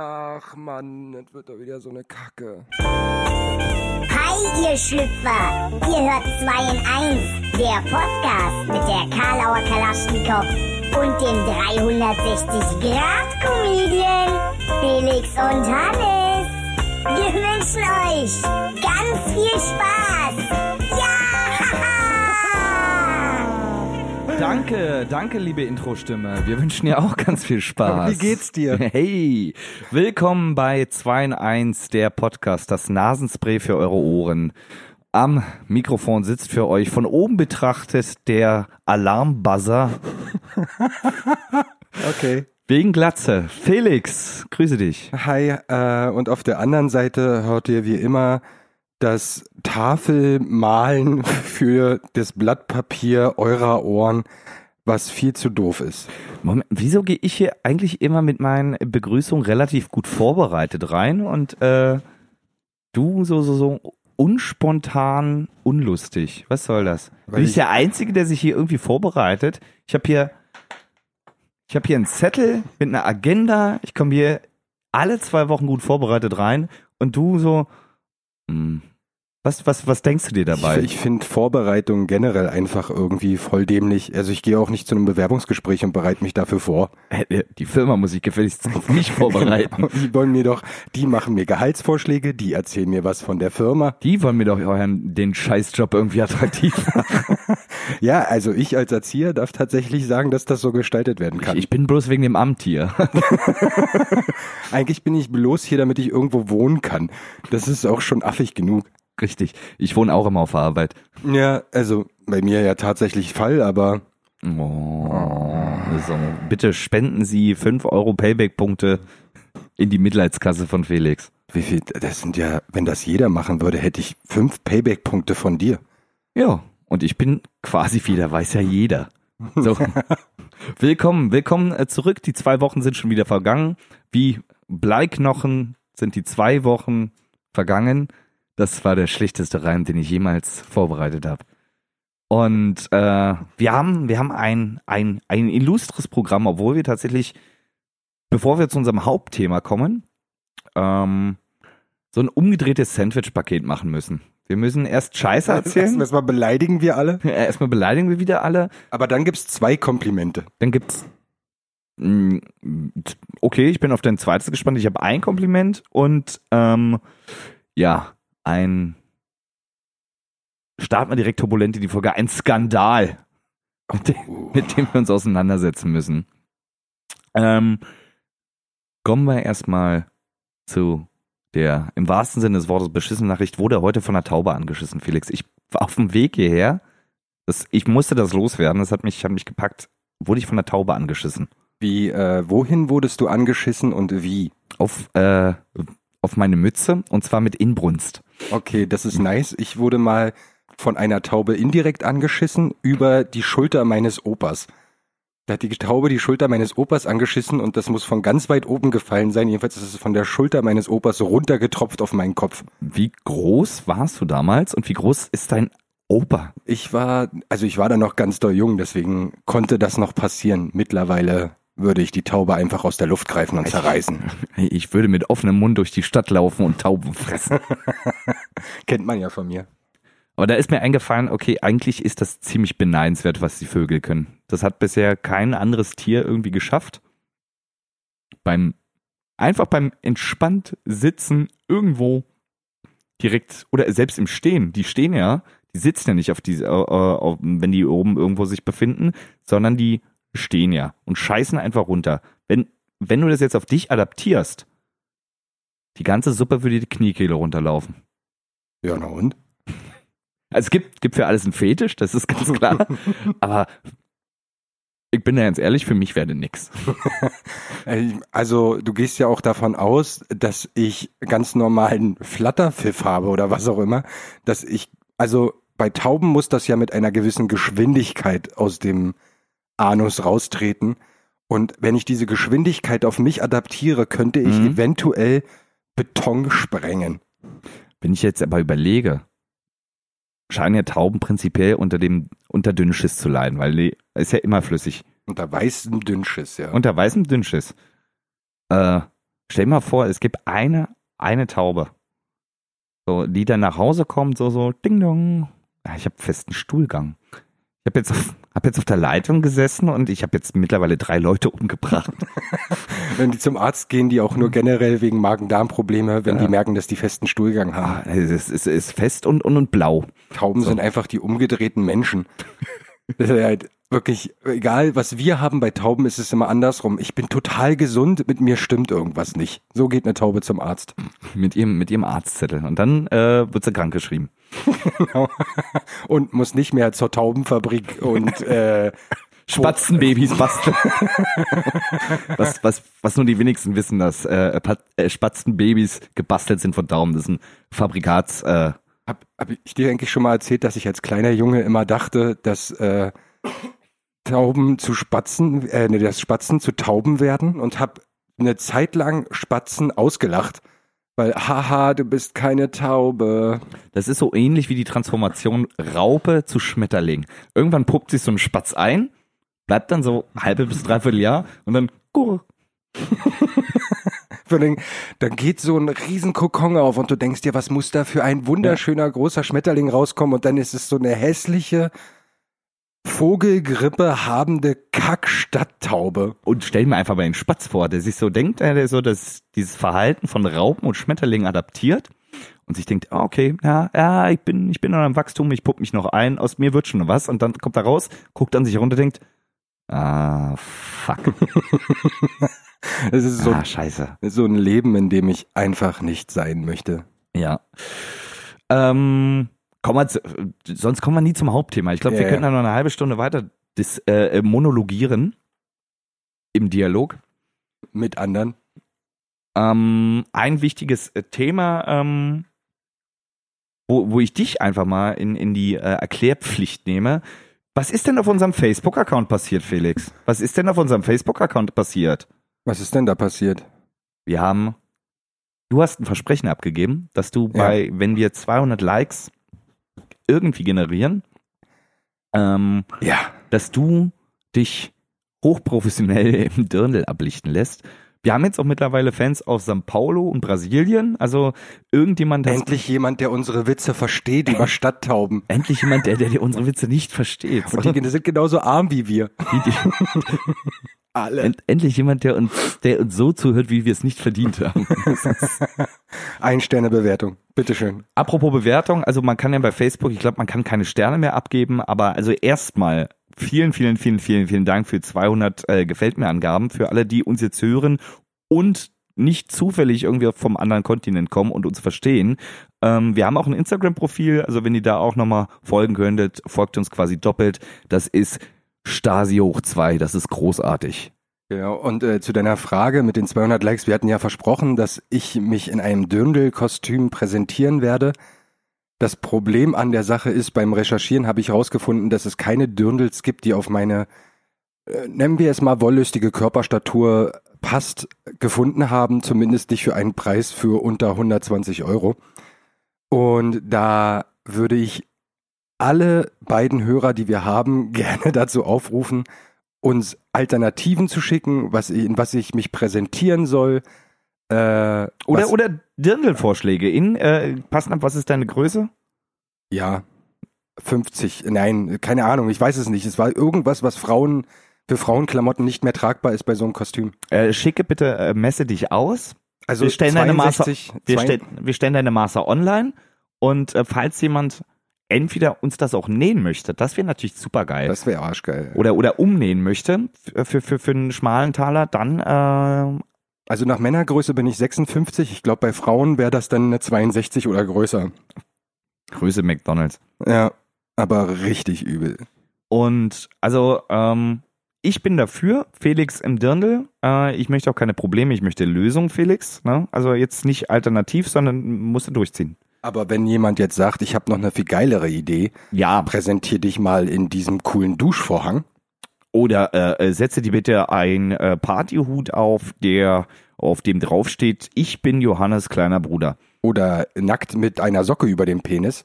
Ach Mann, das wird doch wieder so eine Kacke. Hi, ihr Schlüpfer! Ihr hört 2 in 1, der Podcast mit der Karlauer Kalaschnikow und dem 360-Grad-Comedian Felix und Hannes. Wir wünschen euch ganz viel Spaß! Danke, danke, liebe Intro-Stimme. Wir wünschen dir auch ganz viel Spaß. Wie geht's dir? Hey, willkommen bei 2 in 1, der Podcast, das Nasenspray für eure Ohren. Am Mikrofon sitzt für euch von oben betrachtet der Alarmbuzzer Okay. wegen Glatze. Felix, grüße dich. Hi, äh, und auf der anderen Seite hört ihr wie immer das Tafelmalen für das Blattpapier eurer Ohren, was viel zu doof ist. Moment, wieso gehe ich hier eigentlich immer mit meinen Begrüßungen relativ gut vorbereitet rein und äh, du so, so, so unspontan, unlustig? Was soll das? Weil Bin ich ich- der Einzige, der sich hier irgendwie vorbereitet? Ich habe hier, ich habe hier einen Zettel mit einer Agenda. Ich komme hier alle zwei Wochen gut vorbereitet rein und du so, hm, was, was, was denkst du dir dabei? Ich, ich finde Vorbereitung generell einfach irgendwie voll dämlich. Also ich gehe auch nicht zu einem Bewerbungsgespräch und bereite mich dafür vor. Die Firma muss sich gefälligst auf mich vorbereiten. Genau. Die wollen mir doch, die machen mir Gehaltsvorschläge, die erzählen mir was von der Firma. Die wollen mir doch euren, den Scheißjob irgendwie attraktiv machen. Ja, also ich als Erzieher darf tatsächlich sagen, dass das so gestaltet werden kann. Ich bin bloß wegen dem Amt hier. Eigentlich bin ich bloß hier, damit ich irgendwo wohnen kann. Das ist auch schon affig genug. Richtig. Ich wohne auch immer auf der Arbeit. Ja, also bei mir ja tatsächlich Fall, aber Oh, so. Bitte spenden Sie 5 Euro Payback-Punkte in die Mitleidskasse von Felix. wie viel, das sind ja, wenn das jeder machen würde, hätte ich fünf Payback-Punkte von dir. Ja, und ich bin quasi wieder, weiß ja jeder. So. willkommen, willkommen äh, zurück. Die zwei Wochen sind schon wieder vergangen. Wie Bleiknochen sind die zwei Wochen vergangen. Das war der schlechteste Reim, den ich jemals vorbereitet habe. Und äh, wir haben, wir haben ein, ein, ein illustres Programm, obwohl wir tatsächlich, bevor wir zu unserem Hauptthema kommen, ähm, so ein umgedrehtes Sandwich-Paket machen müssen. Wir müssen erst Scheiße erzählen. Erstmal beleidigen wir alle, Erstmal beleidigen wir wieder alle. aber dann gibt's zwei Komplimente. Dann gibt's. Mm, Okay, ich bin auf dein zweites gespannt. Ich habe ein Kompliment und ähm, ja, ein. Starten wir direkt turbulent in die Folge. Ein Skandal, mit dem, mit dem wir uns auseinandersetzen müssen. Ähm, kommen wir erstmal zu der im wahrsten Sinne des Wortes beschissenen Nachricht. Wurde heute von einer Taube angeschissen, Felix. Ich war auf dem Weg hierher. Das, ich musste das loswerden. Das hat mich, hat mich gepackt. Wurde ich von einer Taube angeschissen. Wie, äh, wohin wurdest du angeschissen und wie? Auf, äh, auf meine Mütze und zwar mit Inbrunst. Okay, das ist nice. Ich wurde mal von einer Taube indirekt angeschissen über die Schulter meines Opas. Da hat die Taube die Schulter meines Opas angeschissen und das muss von ganz weit oben gefallen sein. Jedenfalls ist es von der Schulter meines Opas runtergetropft auf meinen Kopf. Wie groß warst du damals und wie groß ist dein Opa? Ich war, also ich war da noch ganz doll jung, deswegen konnte das noch passieren. Mittlerweile würde ich die Taube einfach aus der Luft greifen und zerreißen. Ich würde mit offenem Mund durch die Stadt laufen und Tauben fressen. Kennt man ja von mir. Aber da ist mir eingefallen, okay, eigentlich ist das ziemlich beneidenswert, was die Vögel können. Das hat bisher kein anderes Tier irgendwie geschafft. Beim, einfach beim entspannt sitzen irgendwo direkt, oder selbst im Stehen, die stehen ja, die sitzen ja nicht auf diese, äh, auf, wenn die oben irgendwo sich befinden, sondern die stehen ja und scheißen einfach runter. Wenn, wenn du das jetzt auf dich adaptierst, die ganze Suppe würde die Kniekehle runterlaufen. Ja, na und? Also es gibt, gibt für alles einen Fetisch, das ist ganz klar. Aber ich bin da ganz ehrlich, für mich wäre nix. Also du gehst ja auch davon aus, dass ich ganz normalen Flatterpfiff habe oder was auch immer, dass ich, also bei Tauben muss das ja mit einer gewissen Geschwindigkeit aus dem Anus raustreten. Und wenn ich diese Geschwindigkeit auf mich adaptiere, könnte ich Mhm. eventuell Beton sprengen. Wenn ich jetzt aber überlege, scheinen ja Tauben prinzipiell unter dem unter Dünnschiss zu leiden, weil die ist ja immer flüssig. Unter weißem Dünnschiss, ja. Unter weißem Dünnschiss. Äh, Stell dir mal vor, es gibt eine, eine Taube. So, die dann nach Hause kommt, so, so, ding dong. Ich habe festen Stuhlgang. Ich habe jetzt, auf- hab jetzt auf der Leitung gesessen und ich habe jetzt mittlerweile drei Leute umgebracht. Wenn die zum Arzt gehen, die auch nur generell wegen Magen-Darm-Probleme, wenn die merken, dass die festen Stuhlgang Ah, haben. es ist, es ist fest und, und, und blau. Tauben So. sind einfach die umgedrehten Menschen. Das ist halt wirklich, egal was wir haben, bei Tauben ist es immer andersrum. Ich bin total gesund, mit mir stimmt irgendwas nicht. So geht eine Taube zum Arzt. Mit ihrem, mit ihrem Arztzettel. Und dann äh, wird sie krankgeschrieben. Und muss nicht mehr zur Taubenfabrik und äh, Spatzenbabys basteln. was, was, was nur die wenigsten wissen, dass äh, äh, Spatzenbabys gebastelt sind von Daumen. Das ist ein Fabrikats. Äh, Hab, hab ich dir eigentlich schon mal erzählt, dass ich als kleiner Junge immer dachte, dass äh, Tauben zu Spatzen, äh, nee, dass Spatzen zu Tauben werden und hab eine Zeit lang Spatzen ausgelacht. Weil, haha, du bist keine Taube. das ist so ähnlich wie die Transformation Raupe zu Schmetterling. Irgendwann puppt sich so ein Spatz ein, bleibt dann so halbe bis dreiviertel Jahr und dann allem, Dann geht so ein riesen Kokon auf und du denkst dir, was muss da für ein wunderschöner großer Schmetterling rauskommen und dann ist es so eine hässliche Vogelgrippe habende Kack-Stadttaube. Und stell mir einfach mal den Spatz vor, der sich so denkt, äh, der so das, dieses Verhalten von Raupen und Schmetterlingen adaptiert und sich denkt, ah, okay, ja, ja, ich bin, ich bin noch am Wachstum, ich pupp mich noch ein, aus mir wird schon was. Und dann kommt er raus, guckt an sich runter, denkt, ah, fuck, Es ist so, ah, scheiße. so ein Leben, in dem ich einfach nicht sein möchte. Ja. Ähm, kommen wir zu, sonst kommen wir nie zum Hauptthema. Ich glaube, Ja, wir ja. könnten da noch eine halbe Stunde weiter dis, äh, monologieren im Dialog. Mit anderen. Ähm, ein wichtiges äh, Thema, ähm, wo, wo ich dich einfach mal in, in die äh, Erklärpflicht nehme. Was ist denn auf unserem Facebook-Account passiert, Felix? Was ist denn auf unserem Facebook-Account passiert? Was ist denn da passiert? Wir haben, du hast ein Versprechen abgegeben, dass du bei, wenn wir 200 Likes irgendwie generieren, ähm, Ja. dass du dich hochprofessionell im Dirndl ablichten lässt. Wir haben jetzt auch mittlerweile Fans aus São Paulo und Brasilien. Also irgendjemand Endlich jemand, der unsere Witze versteht über Stadttauben. endlich jemand, der, der unsere Witze nicht versteht. Und die sind genauso arm wie wir. Die- die- Alle. End, endlich jemand, der uns, der uns so zuhört, wie wir es nicht verdient haben. Ein Sterne Bewertung. Bitteschön. Apropos Bewertung, also man kann ja bei Facebook, ich glaube, man kann keine Sterne mehr abgeben, aber also erstmal vielen, vielen, vielen, vielen, vielen Dank für 200 äh, gefällt mir Angaben für alle, die uns jetzt hören und nicht zufällig irgendwie vom anderen Kontinent kommen und uns verstehen. Ähm, wir haben auch ein Instagram-Profil, also wenn ihr da auch nochmal folgen könntet, folgt uns quasi doppelt. Das ist Stasi hoch 2, das ist großartig. Genau. Und äh, zu deiner Frage mit den 200 Likes, wir hatten ja versprochen, dass ich mich in einem Dirndl-Kostüm präsentieren werde. Das Problem an der Sache ist, beim Recherchieren habe ich herausgefunden, dass es keine Dirndls gibt, die auf meine, äh, nennen wir es mal, wollüstige Körperstatur passt, gefunden haben, zumindest nicht für einen Preis für unter 120 Euro. Und da würde ich alle beiden Hörer, die wir haben, gerne dazu aufrufen, uns Alternativen zu schicken, was, in was ich mich präsentieren soll. Äh, Oder, was, oder Dirndl-Vorschläge in, äh, passen ab, was ist deine Größe? Ja, 50, nein, keine Ahnung, ich weiß es nicht. Es war irgendwas, was Frauen für Frauenklamotten nicht mehr tragbar ist bei so einem Kostüm. Äh, schicke bitte, äh, messe dich aus. Also Wir stellen deine Maße- 62, Wir, stell, wir stellen deine Maße online und äh, falls jemand entweder uns das auch nähen möchte, das wäre natürlich super geil. das wäre arschgeil. Oder, oder umnähen möchte für, für, für, einen schmalen Taler, dann äh, Also nach Männergröße bin ich 56. Ich glaube, bei Frauen wäre das dann eine 62 oder größer. Grüße McDonalds. Ja, aber richtig übel. Und also ähm, ich bin dafür, Felix im Dirndl. Äh, ich möchte auch keine Probleme, ich möchte Lösung, Felix. Ne? Also jetzt nicht alternativ, sondern musst du durchziehen. Aber wenn jemand jetzt sagt, ich habe noch eine viel geilere Idee, Ja, präsentier dich mal in diesem coolen Duschvorhang. Oder äh, äh, setze dir bitte ein äh, Partyhut auf, der auf dem draufsteht, ich bin Johannes kleiner Bruder. Oder nackt mit einer Socke über dem Penis.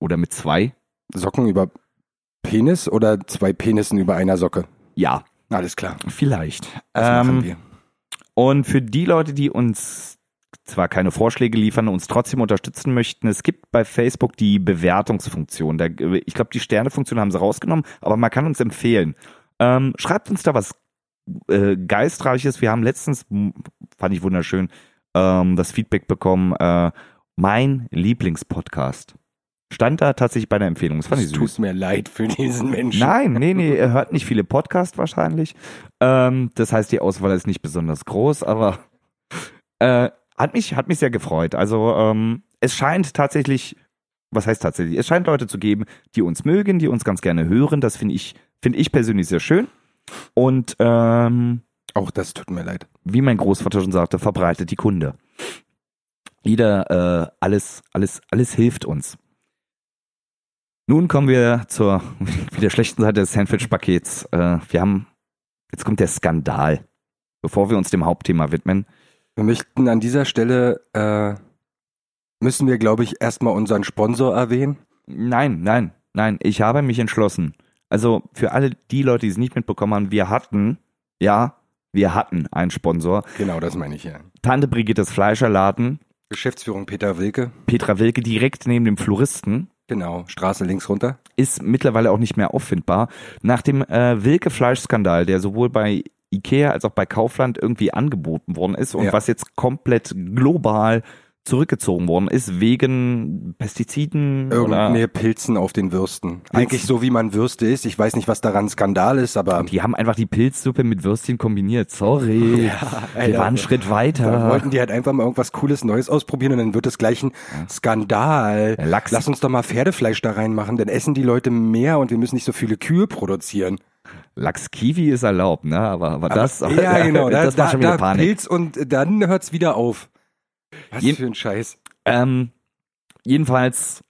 Oder mit zwei. Socken über Penis oder zwei Penissen über einer Socke? Ja, Alles klar. vielleicht. Das machen Ähm, wir. Und für die Leute, die uns zwar keine Vorschläge liefern, uns trotzdem unterstützen möchten, es gibt bei Facebook die Bewertungsfunktion. Da, ich glaube, die Sternefunktion haben sie rausgenommen, aber man kann uns empfehlen. Ähm, schreibt uns da was äh, Geistreiches. Wir haben letztens, fand ich wunderschön, ähm, das Feedback bekommen, äh, mein Lieblingspodcast. Stand da tatsächlich bei der Empfehlung. Das fand ich Es süß. tut mir leid für diesen Menschen. Nein, nee, nee, er hört nicht viele Podcasts wahrscheinlich. Ähm, das heißt, die Auswahl ist nicht besonders groß, aber äh, hat mich, hat mich sehr gefreut. Also ähm, es scheint tatsächlich, was heißt tatsächlich? Es scheint Leute zu geben, die uns mögen, die uns ganz gerne hören. Das finde ich, finde ich persönlich sehr schön. Und ähm, Auch das tut mir leid. wie mein Großvater schon sagte, verbreitet die Kunde. Jeder, äh, alles, alles, alles hilft uns. Nun kommen wir zur wieder schlechten Seite des Sandwich-Pakets. Äh, wir haben, jetzt kommt der Skandal. Bevor wir uns dem Hauptthema widmen. Wir möchten an dieser Stelle, äh, müssen wir, glaube ich, erstmal unseren Sponsor erwähnen. Nein, nein, nein, ich habe mich entschlossen. Also für alle die Leute, die es nicht mitbekommen haben, wir hatten, ja, wir hatten einen Sponsor. Genau, das meine ich ja. Tante Brigittes Fleischerladen, Geschäftsführung Peter Wilke. Petra Wilke direkt neben dem Floristen. Genau, Straße links runter. ist mittlerweile auch nicht mehr auffindbar. Nach dem äh, Wilke Fleischskandal, der sowohl bei Ikea als auch bei Kaufland irgendwie angeboten worden ist und Ja. was jetzt komplett global zurückgezogen worden ist wegen Pestiziden oder Irgendeine Pilzen auf den Würsten. Eigentlich so, wie man Würste isst. Ich weiß nicht, was daran Skandal ist, aber die haben einfach die Pilzsuppe mit Würstchen kombiniert. Sorry. Wir Alter. waren einen Schritt weiter. wollten die halt einfach mal irgendwas Cooles Neues ausprobieren und dann wird es gleich ein Skandal. Lachs. Lass uns doch mal Pferdefleisch da reinmachen, dann essen die Leute mehr und wir müssen nicht so viele Kühe produzieren. Lachs Kiwi ist erlaubt, ne? Aber, aber das, ja, genau. Da, das war da, schon wieder da Panik. Pilz und dann hört's wieder auf. Was Je- für ein Scheiß. Ähm, jedenfalls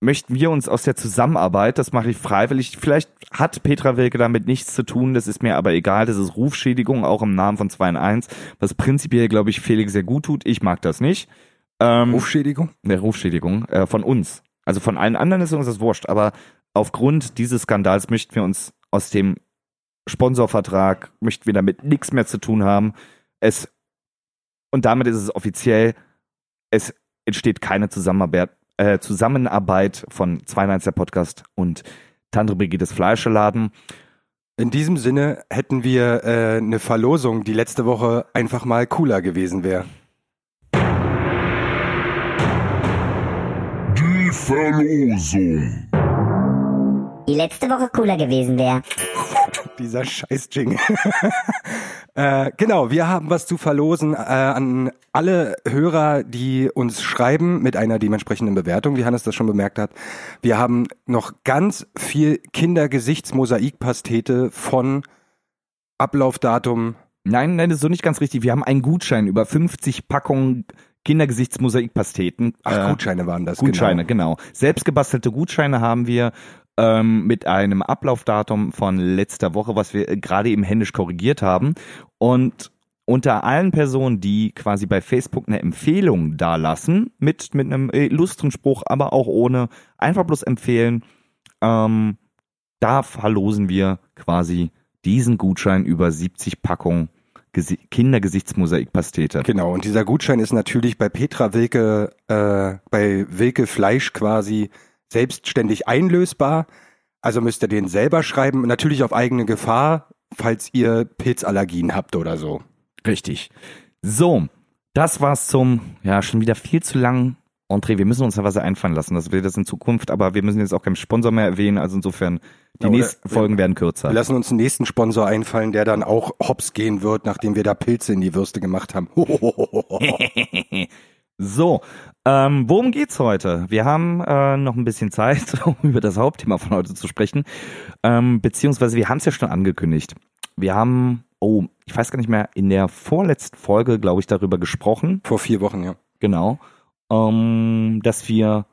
möchten wir uns aus der Zusammenarbeit, das mache ich freiwillig, vielleicht hat Petra Wilke damit nichts zu tun, das ist mir aber egal, das ist Rufschädigung, auch im Namen von 2 in 1, was prinzipiell, glaube ich, Felix sehr gut tut, ich mag das nicht. Ähm, Rufschädigung? eine Rufschädigung äh, von uns. Also von allen anderen ist uns das wurscht, aber aufgrund dieses Skandals möchten wir uns aus dem Sponsorvertrag, möchten wir damit nichts mehr zu tun haben. Es, und damit ist es offiziell, es entsteht keine Zusammenarbeit, äh, Zusammenarbeit von 2 der Podcast und Tante Brigittes Fleischeladen. In diesem Sinne hätten wir äh, eine Verlosung, die letzte Woche einfach mal cooler gewesen wäre. Die Verlosung. Die letzte Woche cooler gewesen wäre. Dieser Scheiß-Jingle. äh, genau, wir haben was zu verlosen äh, an alle Hörer, die uns schreiben mit einer dementsprechenden Bewertung, wie Hannes das schon bemerkt hat. Wir haben noch ganz viel Kindergesichtsmosaikpastete von Ablaufdatum. Nein, nein, das ist so nicht ganz richtig. Wir haben einen Gutschein über 50 Packungen Kindergesichtsmosaikpasteten. Ach, Äh, Gutscheine waren das. Gutscheine, Genau. genau. Selbstgebastelte Gutscheine haben wir ähm, mit einem Ablaufdatum von letzter Woche, was wir äh, gerade eben händisch korrigiert haben. Und unter allen Personen, die quasi bei Facebook eine Empfehlung dalassen, mit, mit einem illustren Spruch, aber auch ohne, einfach bloß empfehlen, ähm, da verlosen wir quasi diesen Gutschein über 70 Packungen Gesi Kindergesichtsmosaikpastete. Genau, und dieser Gutschein ist natürlich bei Petra Wilke, äh, bei Wilke Fleisch quasi selbstständig einlösbar. Also müsst ihr den selber schreiben, natürlich auf eigene Gefahr, falls ihr Pilzallergien habt oder so. Richtig. So, das war's zum, ja, schon wieder viel zu lang. André, wir müssen uns da was einfallen lassen, das wird das in Zukunft, aber wir müssen jetzt auch keinen Sponsor mehr erwähnen, also insofern, die Ja, nächsten Folgen werden Wir kürzer. lassen uns einen nächsten Sponsor einfallen, der dann auch hops gehen wird, nachdem wir da Pilze in die Würste gemacht haben. So, ähm, worum geht's heute? Wir haben äh, noch ein bisschen Zeit, um über das Hauptthema von heute zu sprechen, ähm, beziehungsweise wir haben es ja schon angekündigt. Wir haben, oh, ich weiß gar nicht mehr, in der vorletzten Folge, glaube ich, darüber gesprochen, Vor vier Wochen, ja. Genau. Ähm, dass wir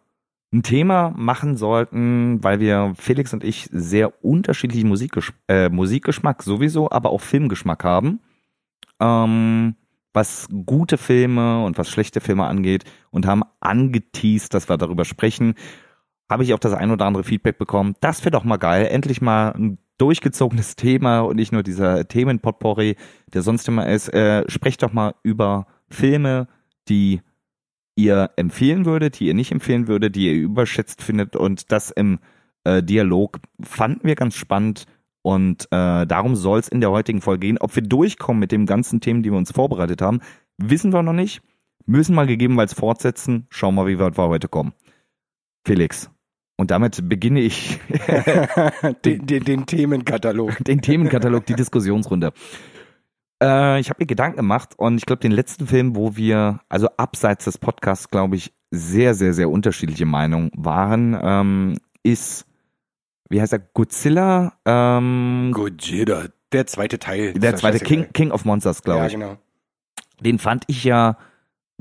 ein Thema machen sollten, weil wir, Felix und ich, sehr unterschiedlichen Musikgesch äh, Musikgeschmack sowieso, aber auch Filmgeschmack haben. Ähm, was gute Filme und was schlechte Filme angeht und haben angeteased, dass wir darüber sprechen. Habe ich auch das ein oder andere Feedback bekommen. Das wäre doch mal geil. Endlich mal ein durchgezogenes Thema und nicht nur dieser Themenpotpourri, der sonst immer ist. Äh, sprecht doch mal über Filme, die ihr empfehlen würdet, die ihr nicht empfehlen würdet, die ihr überschätzt findet und das im äh, Dialog fanden wir ganz spannend und äh, darum soll es in der heutigen Folge gehen. Ob wir durchkommen mit den ganzen Themen, die wir uns vorbereitet haben, wissen wir noch nicht. Müssen wir gegebenenfalls fortsetzen. Schauen wir, wie weit wir heute kommen. Felix. Und damit beginne ich den, den, den Themenkatalog. den Themenkatalog, die Diskussionsrunde. Äh, ich habe mir Gedanken gemacht und ich glaube, den letzten Film, wo wir, also abseits des Podcasts, glaube ich, sehr, sehr, sehr unterschiedliche Meinungen waren, ähm, ist, wie heißt er, Godzilla? Ähm, Godzilla, der zweite Teil. der zweite ja King. King of Monsters, glaube Ja, ich. genau. Den fand ich ja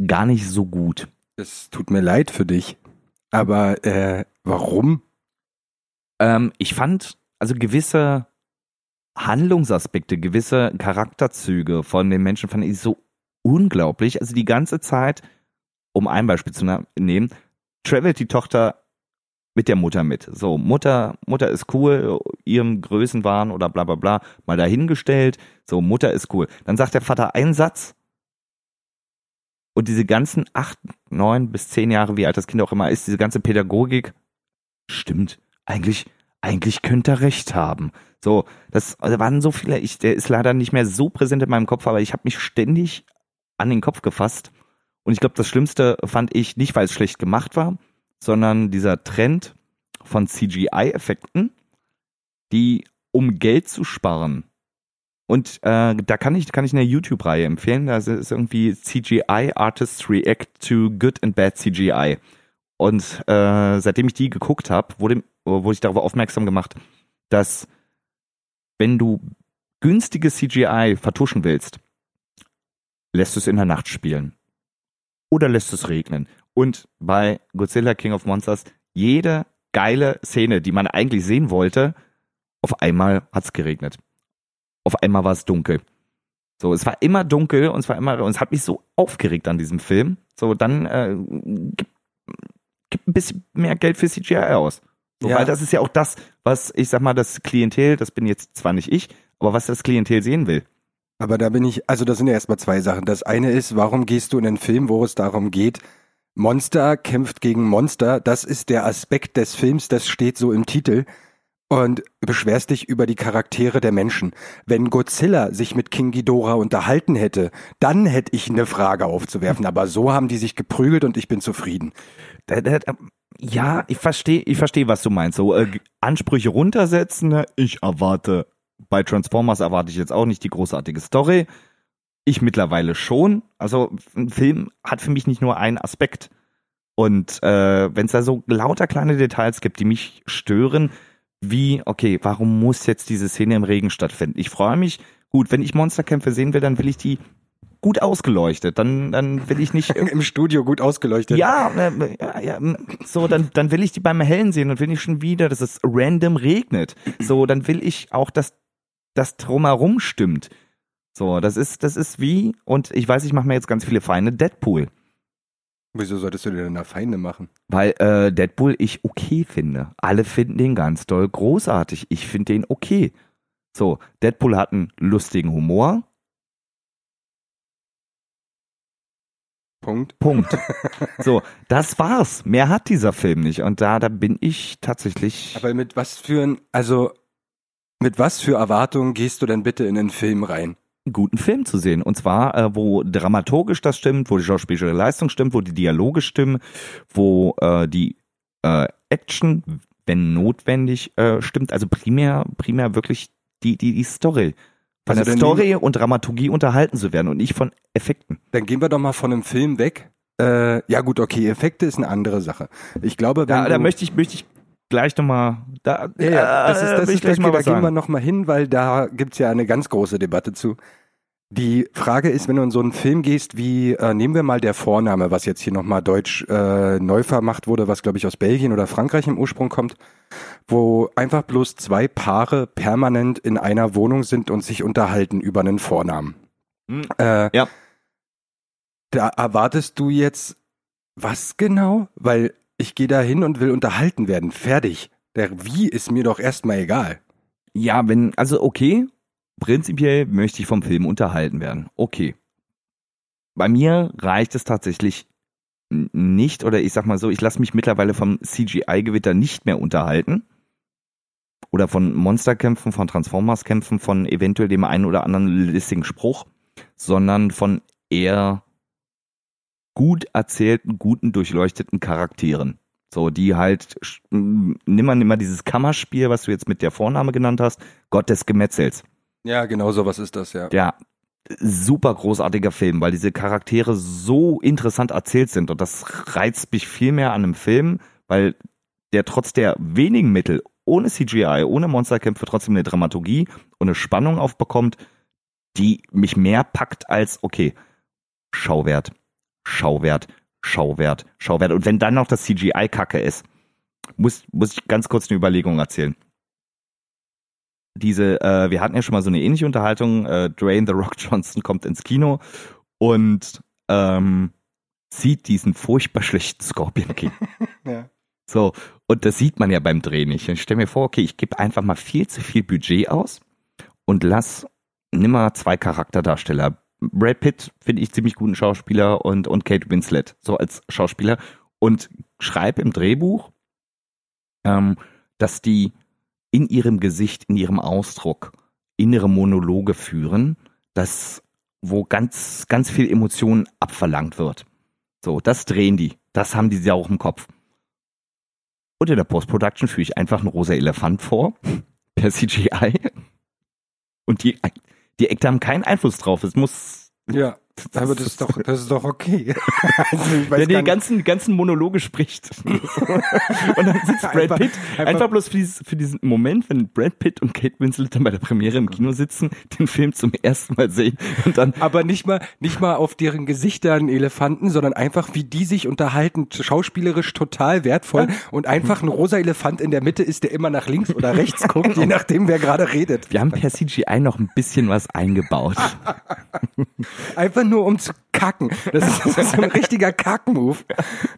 gar nicht so gut. Es tut mir leid für dich. Aber äh, warum? Ähm, ich fand also gewisse Handlungsaspekte, gewisse Charakterzüge von den Menschen fand ich so unglaublich. Also die ganze Zeit, um ein Beispiel zu nehmen, travelt die Tochter mit der Mutter mit. So, Mutter, Mutter ist cool, ihrem Größenwahn oder bla bla bla, mal dahingestellt. So, Mutter ist cool. Dann sagt der Vater einen Satz und diese ganzen acht, neun bis zehn Jahre, wie alt das Kind auch immer ist, diese ganze Pädagogik, stimmt, eigentlich, eigentlich könnte er recht haben. So, das da waren so viele, ich, der ist leider nicht mehr so präsent in meinem Kopf, aber ich habe mich ständig an den Kopf gefasst. Und ich glaube, das Schlimmste fand ich nicht, weil es schlecht gemacht war, sondern dieser Trend von CGI-Effekten, die um Geld zu sparen. Und äh, da kann ich, kann ich eine YouTube-Reihe empfehlen. Da ist irgendwie CGI Artists React to Good and Bad CGI. Und äh, seitdem ich die geguckt habe, wurde, wurde ich darüber aufmerksam gemacht, dass wenn du günstige CGI vertuschen willst, lässt es in der Nacht spielen. Oder lässt es regnen. Und bei Godzilla King of Monsters, jede geile Szene, die man eigentlich sehen wollte, auf einmal hat's geregnet. Auf einmal war es dunkel. So, es war immer dunkel und es war immer, und es hat mich so aufgeregt an diesem Film. So, dann äh, gib, gib ein bisschen mehr Geld für CGI aus. So, Ja. Weil das ist ja auch das, was ich sag mal, das Klientel, das bin jetzt zwar nicht ich, aber was das Klientel sehen will. Aber da bin ich, also das sind ja erstmal zwei Sachen. Das eine ist, warum gehst du in einen Film, wo es darum geht, Monster kämpft gegen Monster, das ist der Aspekt des Films, das steht so im Titel. Und beschwerst dich über die Charaktere der Menschen. Wenn Godzilla sich mit King Ghidorah unterhalten hätte, dann hätte ich eine Frage aufzuwerfen. Aber so haben die sich geprügelt und ich bin zufrieden. Ja, ich verstehe, ich verstehe, was du meinst. So äh, Ansprüche runtersetzen. ne? Ich erwarte bei Transformers erwarte ich jetzt auch nicht die großartige Story. Ich mittlerweile schon. Also ein Film hat für mich nicht nur einen Aspekt. Und äh, wenn es da so lauter kleine Details gibt, die mich stören, wie, okay, warum muss jetzt diese Szene im Regen stattfinden? Ich freue mich, gut, wenn ich Monsterkämpfe sehen will, dann will ich die gut ausgeleuchtet. Dann, dann will ich nicht Im Studio gut ausgeleuchtet. ja, äh, ja, ja, so, dann, dann will ich die beim Hellen sehen und will ich schon wieder, dass es random regnet. So, dann will ich auch, dass das drumherum stimmt. So, das ist, das ist wie, und ich weiß, ich mache mir jetzt ganz viele Feinde, Deadpool. Wieso solltest du dir denn da Feinde machen? Weil äh, Deadpool ich okay finde. Alle finden den ganz doll großartig. Ich finde den okay. So, Deadpool hat einen lustigen Humor. Punkt. Punkt. so, das war's. Mehr hat dieser Film nicht. Und da, da bin ich tatsächlich. Aber mit was für ein, also mit was für Erwartungen gehst du denn bitte in den Film rein? Einen guten Film zu sehen. Und zwar, äh, wo dramaturgisch das stimmt, wo die schauspielerische Leistung stimmt, wo die Dialoge stimmen, wo äh, die äh, Action, wenn notwendig, äh, stimmt. Also primär, primär wirklich die, die, die Story. Von Also der Story und Dramaturgie unterhalten zu werden und nicht von Effekten. Dann gehen wir doch mal von einem Film weg. Äh, ja gut, okay, Effekte ist eine andere Sache. Ich glaube, wenn Da, du, da möchte ich, möchte ich gleich nochmal, da, ja, ja, das ist, äh, das will ich ist gleich mal da gehen wir nochmal hin, weil da gibt's ja eine ganz große Debatte zu. Die Frage ist, wenn du in so einen Film gehst, wie äh, nehmen wir mal der Vorname, was jetzt hier nochmal deutsch äh, neu vermacht wurde, was glaube ich aus Belgien oder Frankreich im Ursprung kommt, wo einfach bloß zwei Paare permanent in einer Wohnung sind und sich unterhalten über einen Vornamen. Hm. Äh, Ja. Da erwartest du jetzt was genau? Weil ich gehe da hin und will unterhalten werden. Fertig. Der Wie ist mir doch erstmal egal. Ja, wenn, also okay, prinzipiell möchte ich vom Film unterhalten werden. Okay. Bei mir reicht es tatsächlich nicht, oder ich sag mal so, ich lasse mich mittlerweile vom CGI-Gewitter nicht mehr unterhalten. Oder von Monsterkämpfen, von Transformers-Kämpfen, von eventuell dem einen oder anderen listigen Spruch, sondern von eher gut erzählten, guten, durchleuchteten Charakteren. So, die halt, nimm mal, nimm mal dieses Kammerspiel, was du jetzt mit der Vorname genannt hast, Gott des Gemetzels. Ja, genau sowas ist das, ja. Ja, super großartiger Film, weil diese Charaktere so interessant erzählt sind und das reizt mich viel mehr an einem Film, weil der trotz der wenigen Mittel, ohne CGI, ohne Monsterkämpfe trotzdem eine Dramaturgie und eine Spannung aufbekommt, die mich mehr packt als, okay, Schauwert, Schauwert, Schauwert, Schauwert. Und wenn dann noch das CGI Kacke ist, muss, muss ich ganz kurz eine Überlegung erzählen diese, äh, wir hatten ja schon mal so eine ähnliche Unterhaltung, äh, Dwayne The Rock Johnson kommt ins Kino und ähm, sieht diesen furchtbar schlechten Scorpion King. Ja. So, und das sieht man ja beim Dreh nicht. Ich stelle mir vor, okay, ich gebe einfach mal viel zu viel Budget aus und lass, nimm mal zwei Charakterdarsteller. Brad Pitt finde ich ziemlich guten Schauspieler und, und Kate Winslet, so als Schauspieler. Und schreib im Drehbuch, ähm, dass die in ihrem Gesicht, in ihrem Ausdruck innere Monologe führen, das, wo ganz, ganz viel Emotionen abverlangt wird. So, das drehen die. Das haben die ja auch im Kopf. Und in der Post-Production führe ich einfach einen rosa Elefant vor, per CGI. Und die, die Actor haben keinen Einfluss drauf. Es muss, Ja, aber das ist doch, das ist doch okay. also die gar nicht- ganzen, ganzen Monologe spricht. und dann sitzt Brad Pitt einfach, einfach- bloß für, dieses, für diesen Moment, wenn Brad Pitt und Kate Winslet dann bei der Premiere im Kino sitzen, den Film zum ersten Mal sehen und dann aber nicht mal, nicht mal auf deren Gesichtern Elefanten, sondern einfach wie die sich unterhalten, schauspielerisch total wertvoll und einfach ein rosa Elefant in der Mitte ist, der immer nach links oder rechts guckt, je nachdem wer gerade redet. wir haben per CGI noch ein bisschen was eingebaut. Einfach nur um zu kacken. Das ist, das ist so ein richtiger Kack-Move.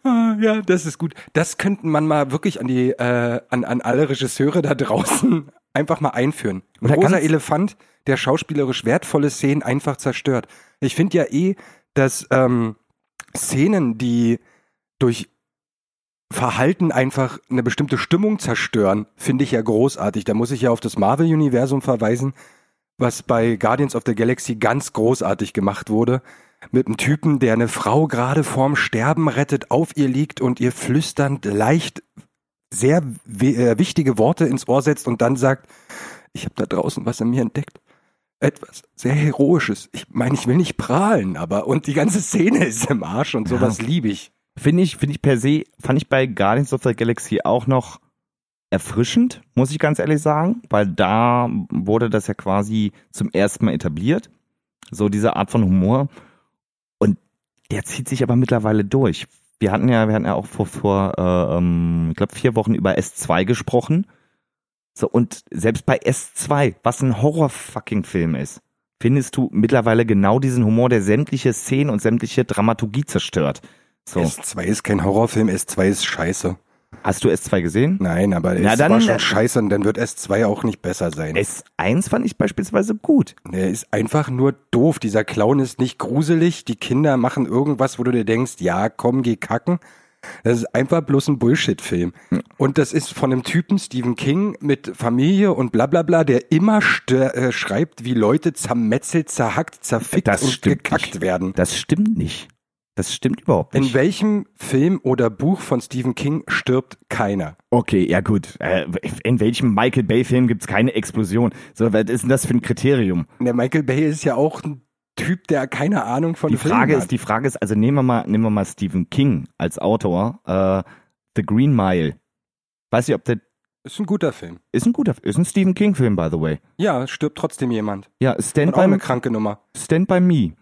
Ah, Ja, das ist gut. Das könnten man mal wirklich an die, äh, an, an alle Regisseure da draußen einfach mal einführen. Ein ganz- Elefant, der schauspielerisch wertvolle Szenen einfach zerstört. Ich finde ja eh, dass ähm, Szenen, die durch Verhalten einfach eine bestimmte Stimmung zerstören, finde ich ja großartig. Da muss ich ja auf das Marvel-Universum verweisen, was bei Guardians of the Galaxy ganz großartig gemacht wurde. Mit einem Typen, der eine Frau gerade vorm Sterben rettet, auf ihr liegt und ihr flüsternd leicht sehr äh, wichtige Worte ins Ohr setzt und dann sagt, ich habe da draußen was in mir entdeckt. Etwas sehr Heroisches. Ich meine, ich will nicht prahlen, aber und die ganze Szene ist im Arsch und sowas liebe ich. Finde ich, finde ich per se, fand ich bei Guardians of the Galaxy auch noch erfrischend, muss ich ganz ehrlich sagen, weil da wurde das ja quasi zum ersten Mal etabliert. So diese Art von Humor. Und der zieht sich aber mittlerweile durch. Wir hatten ja, wir hatten ja auch vor, vor äh, ähm, ich glaube, vier Wochen über S2 gesprochen. So, und selbst bei S2, was ein Horror-Fucking-Film ist, findest du mittlerweile genau diesen Humor, der sämtliche Szenen und sämtliche Dramaturgie zerstört. So. S2 ist kein Horrorfilm, S2 ist scheiße. Hast du S2 gesehen? Nein, aber Na, es dann- war schon scheiße und dann wird S2 auch nicht besser sein. S1 fand ich beispielsweise gut. Der ist einfach nur doof. Dieser Clown ist nicht gruselig. Die Kinder machen irgendwas, wo du dir denkst, ja, komm, geh kacken. Das ist einfach bloß ein Bullshit-Film. Und das ist von einem Typen, Stephen King, mit Familie und bla bla bla, der immer äh, schreibt, wie Leute zermetzelt, zerhackt, zerfickt Das und gekackt nicht. werden. Das stimmt nicht. Das stimmt überhaupt In nicht. welchem Film oder Buch von Stephen King stirbt keiner? Okay, ja gut. Äh, in welchem Michael Bay-Film gibt's keine Explosion? So, was ist denn das für ein Kriterium? Der Michael Bay ist ja auch ein Typ, der keine Ahnung von Die Filmen Frage hat. ist, die Frage ist, also nehmen wir mal, nehmen wir mal Stephen King als Autor, äh, The Green Mile. Weiß nicht, ob der ist ein guter Film. ist ein guter, ist ein Stephen King Film, by the way. Ja, es stirbt trotzdem jemand. Ja, Stand Und auch eine by, kranke Nummer. Stand by Me.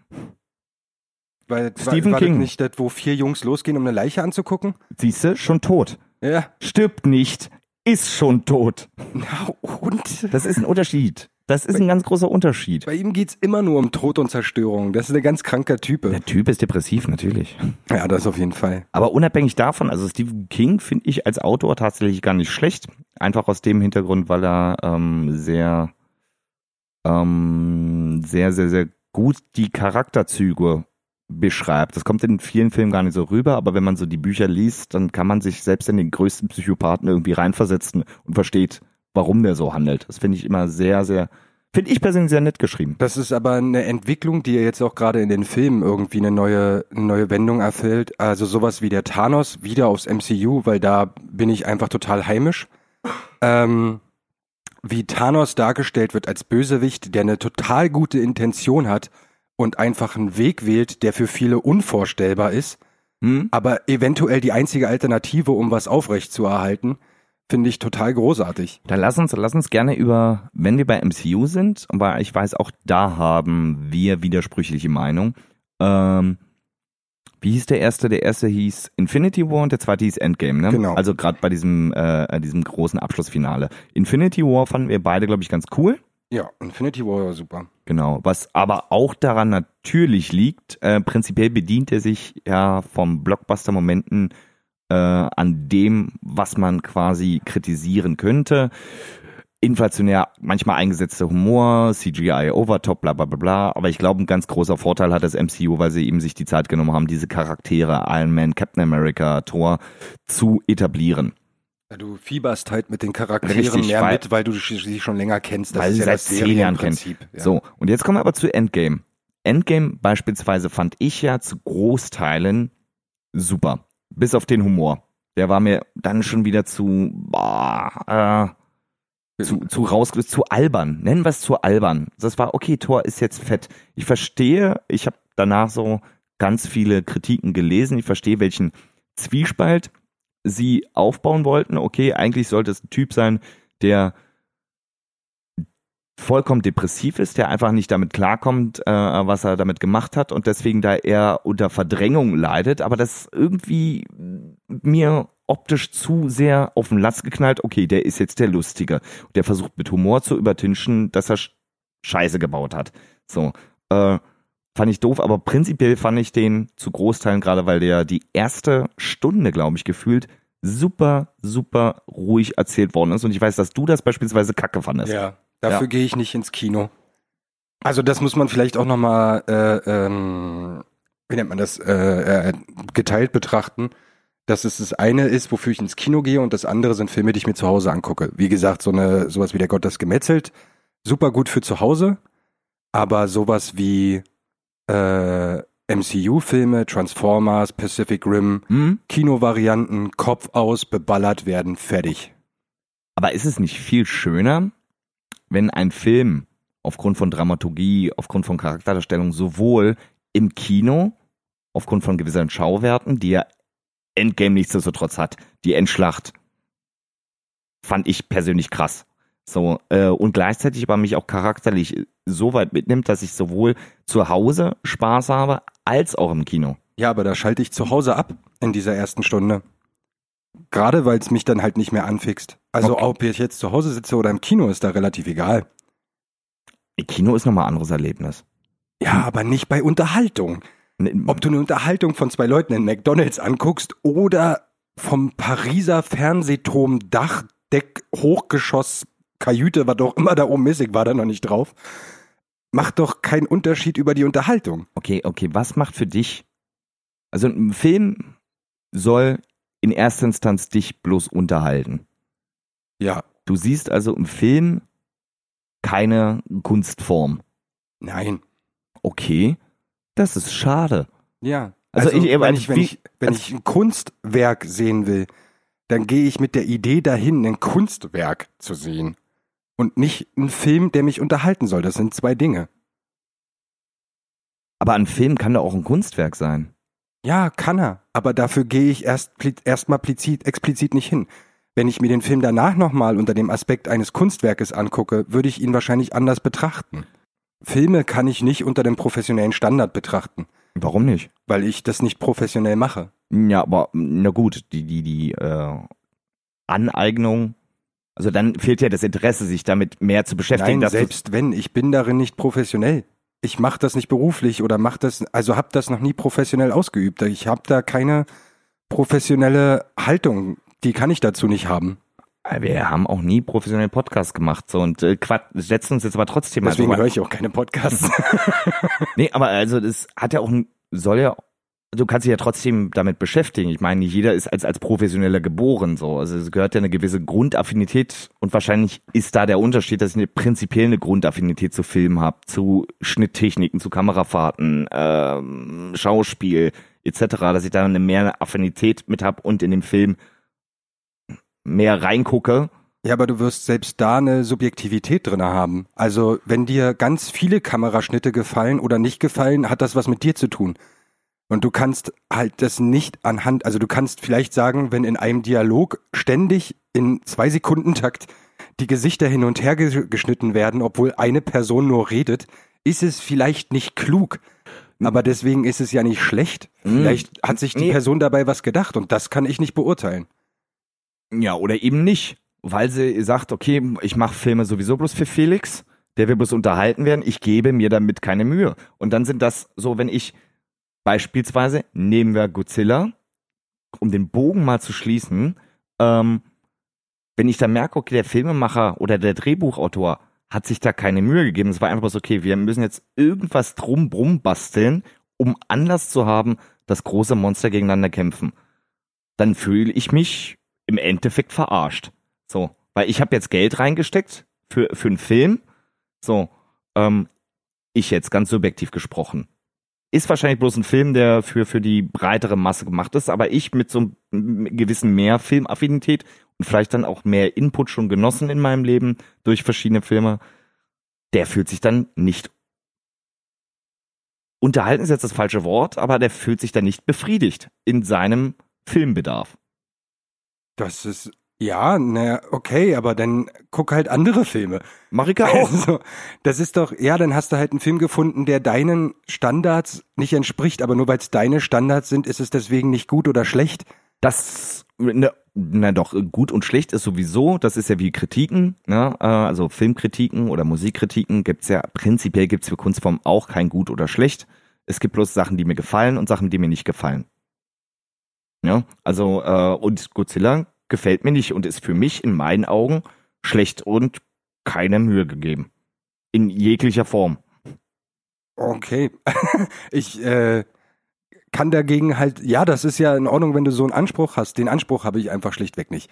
Weil, Stephen war, war King. Nicht das, wo vier Jungs losgehen, um eine Leiche anzugucken? Siehste, schon tot. Ja. Stirbt nicht, ist schon tot. Na und? Das ist ein Unterschied. Das ist ein ganz großer Unterschied. Bei ihm geht's immer nur um Tod und Zerstörung. Das ist ein ganz kranker Typ. Der Typ ist depressiv, natürlich. Ja, das auf jeden Fall. Aber unabhängig davon, also Stephen King finde ich als Autor tatsächlich gar nicht schlecht. Einfach aus dem Hintergrund, weil er ähm, sehr, ähm, sehr, sehr, sehr gut die Charakterzüge beschreibt. Das kommt in vielen Filmen gar nicht so rüber, aber wenn man so die Bücher liest, dann kann man sich selbst in den größten Psychopathen irgendwie reinversetzen und versteht, warum der so handelt. Das finde ich immer sehr, sehr, finde ich persönlich sehr nett geschrieben. Das ist aber eine Entwicklung, die ja jetzt auch gerade in den Filmen irgendwie eine neue, eine neue Wendung erfällt. Also sowas wie der Thanos wieder aufs MCU, weil da bin ich einfach total heimisch. Ähm, wie Thanos dargestellt wird als Bösewicht, der eine total gute Intention hat und einfach einen Weg wählt, der für viele unvorstellbar ist, Hm? aber eventuell die einzige Alternative, um was aufrechtzuerhalten, finde ich total großartig. Dann lass uns, lass uns gerne über, wenn wir bei MCU sind, aber ich weiß, auch da haben wir widersprüchliche Meinung. Ähm, wie hieß der erste? Der erste hieß Infinity War und der zweite hieß Endgame, ne? Genau. Also gerade bei diesem, äh, diesem großen Abschlussfinale. Infinity War fanden wir beide, glaube ich, ganz cool. Ja, Infinity War war super. Genau, was aber auch daran natürlich liegt, äh, prinzipiell bedient er sich ja vom Blockbuster-Momenten äh, an dem, was man quasi kritisieren könnte. Inflationär manchmal eingesetzter Humor, CGI overtop, bla bla bla bla. Aber ich glaube, ein ganz großer Vorteil hat das MCU, weil sie eben sich die Zeit genommen haben, diese Charaktere, Iron Man, Captain America, Thor, zu etablieren. Ja, du fieberst halt mit den Charakteren Richtig, mehr weil- mit, weil du sie schon länger kennst. Das weil ist sie ja seit das zehn Jahren. Serienprinzip. Ja. So, und jetzt kommen wir aber zu Endgame. Endgame beispielsweise fand ich ja zu Großteilen super. Bis auf den Humor. Der war mir dann schon wieder zu, boah, äh, zu, zu rausgelöst, zu albern. Nennen wir es zu albern. Das war, okay, Thor ist jetzt fett. Ich verstehe, ich habe danach so ganz viele Kritiken gelesen. Ich verstehe, welchen Zwiespalt sie aufbauen wollten. Okay, eigentlich sollte es ein Typ sein, der vollkommen depressiv ist, der einfach nicht damit klarkommt, äh, was er damit gemacht hat und deswegen da eher unter Verdrängung leidet, aber das irgendwie mir optisch zu sehr auf den Latz geknallt, okay, der ist jetzt der Lustige. Der versucht mit Humor zu übertünchen, dass er Sch- Scheiße gebaut hat. So, äh, fand ich doof, aber prinzipiell fand ich den zu Großteilen, gerade weil der die erste Stunde, glaube ich, gefühlt super, super ruhig erzählt worden ist und ich weiß, dass du das beispielsweise kacke fandest. Ja, dafür Ja. gehe ich nicht ins Kino. Also das muss man vielleicht auch nochmal, äh, ähm, wie nennt man das, äh, äh, geteilt betrachten. Dass es das eine ist, wofür ich ins Kino gehe und das andere sind Filme, die ich mir zu Hause angucke. Wie gesagt, so eine, sowas wie der Gott das gemetzelt, super gut für zu Hause, aber sowas wie äh, MCU-Filme, Transformers, Pacific Rim, Hm? Kinovarianten, Kopf aus, beballert werden, fertig. Aber ist es nicht viel schöner, wenn ein Film aufgrund von Dramaturgie, aufgrund von Charakterdarstellung sowohl im Kino, aufgrund von gewissen Schauwerten, die ja Endgame nichtsdestotrotz hat, die Endschlacht, fand ich persönlich krass. So, äh, und gleichzeitig aber mich auch charakterlich so weit mitnimmt, dass ich sowohl zu Hause Spaß habe, als auch im Kino. Ja, aber da schalte ich zu Hause ab in dieser ersten Stunde. Gerade weil es mich dann halt nicht mehr anfixt. Also Okay. ob ich jetzt zu Hause sitze oder im Kino, ist da relativ egal. Kino ist nochmal ein anderes Erlebnis. Ja, aber nicht bei Unterhaltung. Ob du eine Unterhaltung von zwei Leuten in McDonalds anguckst oder vom Pariser Fernsehturm Dachdeck Hochgeschoss Kajüte, was auch immer da oben ist, ich war da noch nicht drauf, macht doch keinen Unterschied über die Unterhaltung. Okay, okay, was macht für dich? Also ein Film soll in erster Instanz dich bloß unterhalten. Ja, Du siehst also im Film keine Kunstform. nein. Okay, das ist schade. Ja. Also Also, ich- wenn, ich- wenn, ich, wenn ich ein Kunstwerk sehen will, dann gehe ich mit der Idee dahin, ein Kunstwerk zu sehen. Und nicht einen Film, der mich unterhalten soll. Das sind zwei Dinge. Aber ein Film kann doch auch ein Kunstwerk sein. Ja, kann er. Aber dafür gehe ich erst erstmal explizit, explizit nicht hin. Wenn ich mir den Film danach nochmal unter dem Aspekt eines Kunstwerkes angucke, würde ich ihn wahrscheinlich anders betrachten. Filme kann ich nicht unter dem professionellen Standard betrachten, Warum nicht? weil ich das nicht professionell mache. Ja, aber na gut, die, die, die äh, Aneignung, also dann fehlt ja das Interesse, sich damit mehr zu beschäftigen. Nein, selbst wenn, ich bin darin nicht professionell. Ich mache das nicht beruflich oder mache das, also habe das noch nie professionell ausgeübt. Ich habe da keine professionelle Haltung. Die kann ich dazu nicht haben. Wir haben auch nie professionell Podcast gemacht so und äh, Quatsch, setzen uns jetzt aber trotzdem mal Deswegen höre ich auch keine Podcasts. Nee, aber also das hat ja auch ein, soll ja, du kannst dich ja trotzdem damit beschäftigen. Ich meine, nicht jeder ist als, als Professioneller geboren so. Also es gehört ja eine gewisse Grundaffinität und wahrscheinlich ist da der Unterschied, dass ich eine, prinzipiell eine Grundaffinität zu Filmen habe, zu Schnitttechniken, zu Kamerafahrten, ähm, Schauspiel etc., dass ich da eine mehr Affinität mit habe und in dem Film mehr reingucke. Ja, aber du wirst selbst da eine Subjektivität drin haben. Also, wenn dir ganz viele Kameraschnitte gefallen oder nicht gefallen, hat das was mit dir zu tun. Und du kannst halt das nicht anhand, also du kannst vielleicht sagen, wenn in einem Dialog ständig in zwei Sekunden Takt die Gesichter hin und her ge- geschnitten werden, obwohl eine Person nur redet, ist es vielleicht nicht klug. Aber deswegen ist es ja nicht schlecht. Vielleicht hat sich die Nee. Person dabei was gedacht und das kann ich nicht beurteilen. Ja, oder eben nicht. Weil sie sagt, okay, ich mache Filme sowieso bloß für Felix, der will bloß unterhalten werden, ich gebe mir damit keine Mühe. Und dann sind das so, wenn ich beispielsweise, nehmen wir Godzilla, um den Bogen mal zu schließen, ähm, wenn ich dann merke, okay, der Filmemacher oder der Drehbuchautor hat sich da keine Mühe gegeben, es war einfach so, okay, wir müssen jetzt irgendwas drum brumm basteln, um Anlass zu haben, dass große Monster gegeneinander kämpfen. Dann fühle ich mich im Endeffekt verarscht. So, weil ich habe jetzt Geld reingesteckt für, für einen Film. So, ähm, ich jetzt ganz subjektiv gesprochen. Ist wahrscheinlich bloß ein Film, der für, für die breitere Masse gemacht ist, aber ich mit so einem gewissen mehr Filmaffinität und vielleicht dann auch mehr Input schon genossen in meinem Leben durch verschiedene Filme, der fühlt sich dann nicht unterhalten ist jetzt das falsche Wort, aber der fühlt sich dann nicht befriedigt in seinem Filmbedarf. Das ist, ja, na, okay, aber dann guck halt andere Filme. Marika auch. Also, das ist doch, ja, dann hast du halt einen Film gefunden, der deinen Standards nicht entspricht, aber nur weil es deine Standards sind, ist es deswegen nicht gut oder schlecht. Das, ne, na doch, gut und schlecht ist sowieso, das ist ja wie Kritiken, ne? äh, also Filmkritiken oder Musikkritiken gibt's ja, prinzipiell gibt's für Kunstformen auch kein gut oder schlecht. Es gibt bloß Sachen, die mir gefallen und Sachen, die mir nicht gefallen. Ja, also, äh, und Godzilla gefällt mir nicht und ist für mich in meinen Augen schlecht und keine Mühe gegeben. In jeglicher Form. Okay. ich äh, kann dagegen halt, ja, das ist ja in Ordnung, wenn du so einen Anspruch hast. Den Anspruch habe ich einfach schlichtweg nicht.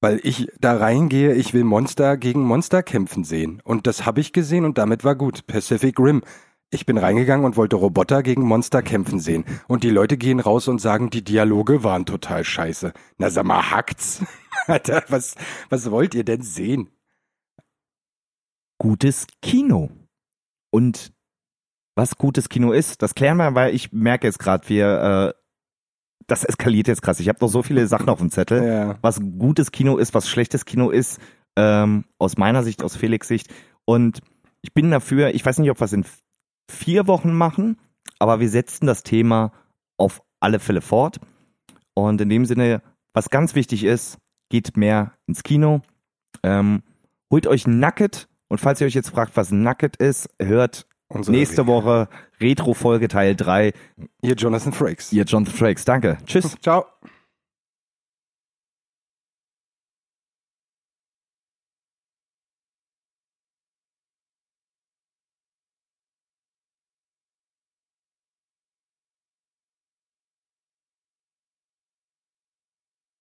Weil ich da reingehe, ich will Monster gegen Monster kämpfen sehen. Und das habe ich gesehen und damit war gut. Pacific Rim. Ich bin reingegangen und wollte Roboter gegen Monster kämpfen sehen. Und die Leute gehen raus und sagen, die Dialoge waren total scheiße. Na sag mal, hackt's. Alter, was, was wollt ihr denn sehen? gutes Kino. Und was gutes Kino ist, das klären wir, weil ich merke jetzt gerade, wir, äh, das eskaliert jetzt krass. Ich habe noch so viele Sachen auf dem Zettel. Ja. Was gutes Kino ist, was schlechtes Kino ist, ähm, aus meiner Sicht, aus Felix Sicht. Und ich bin dafür, ich weiß nicht, ob wir es in vier Wochen machen, aber wir setzen das Thema auf alle Fälle fort. Und in dem Sinne, was ganz wichtig ist, geht mehr ins Kino. Ähm, holt euch Nugget. Und falls ihr euch jetzt fragt, was Nugget ist, hört Unsere nächste Woche Retro-Folge Teil 3. Ihr Jonathan Frakes. Ihr Jonathan Frakes. Danke. Tschüss. Ciao.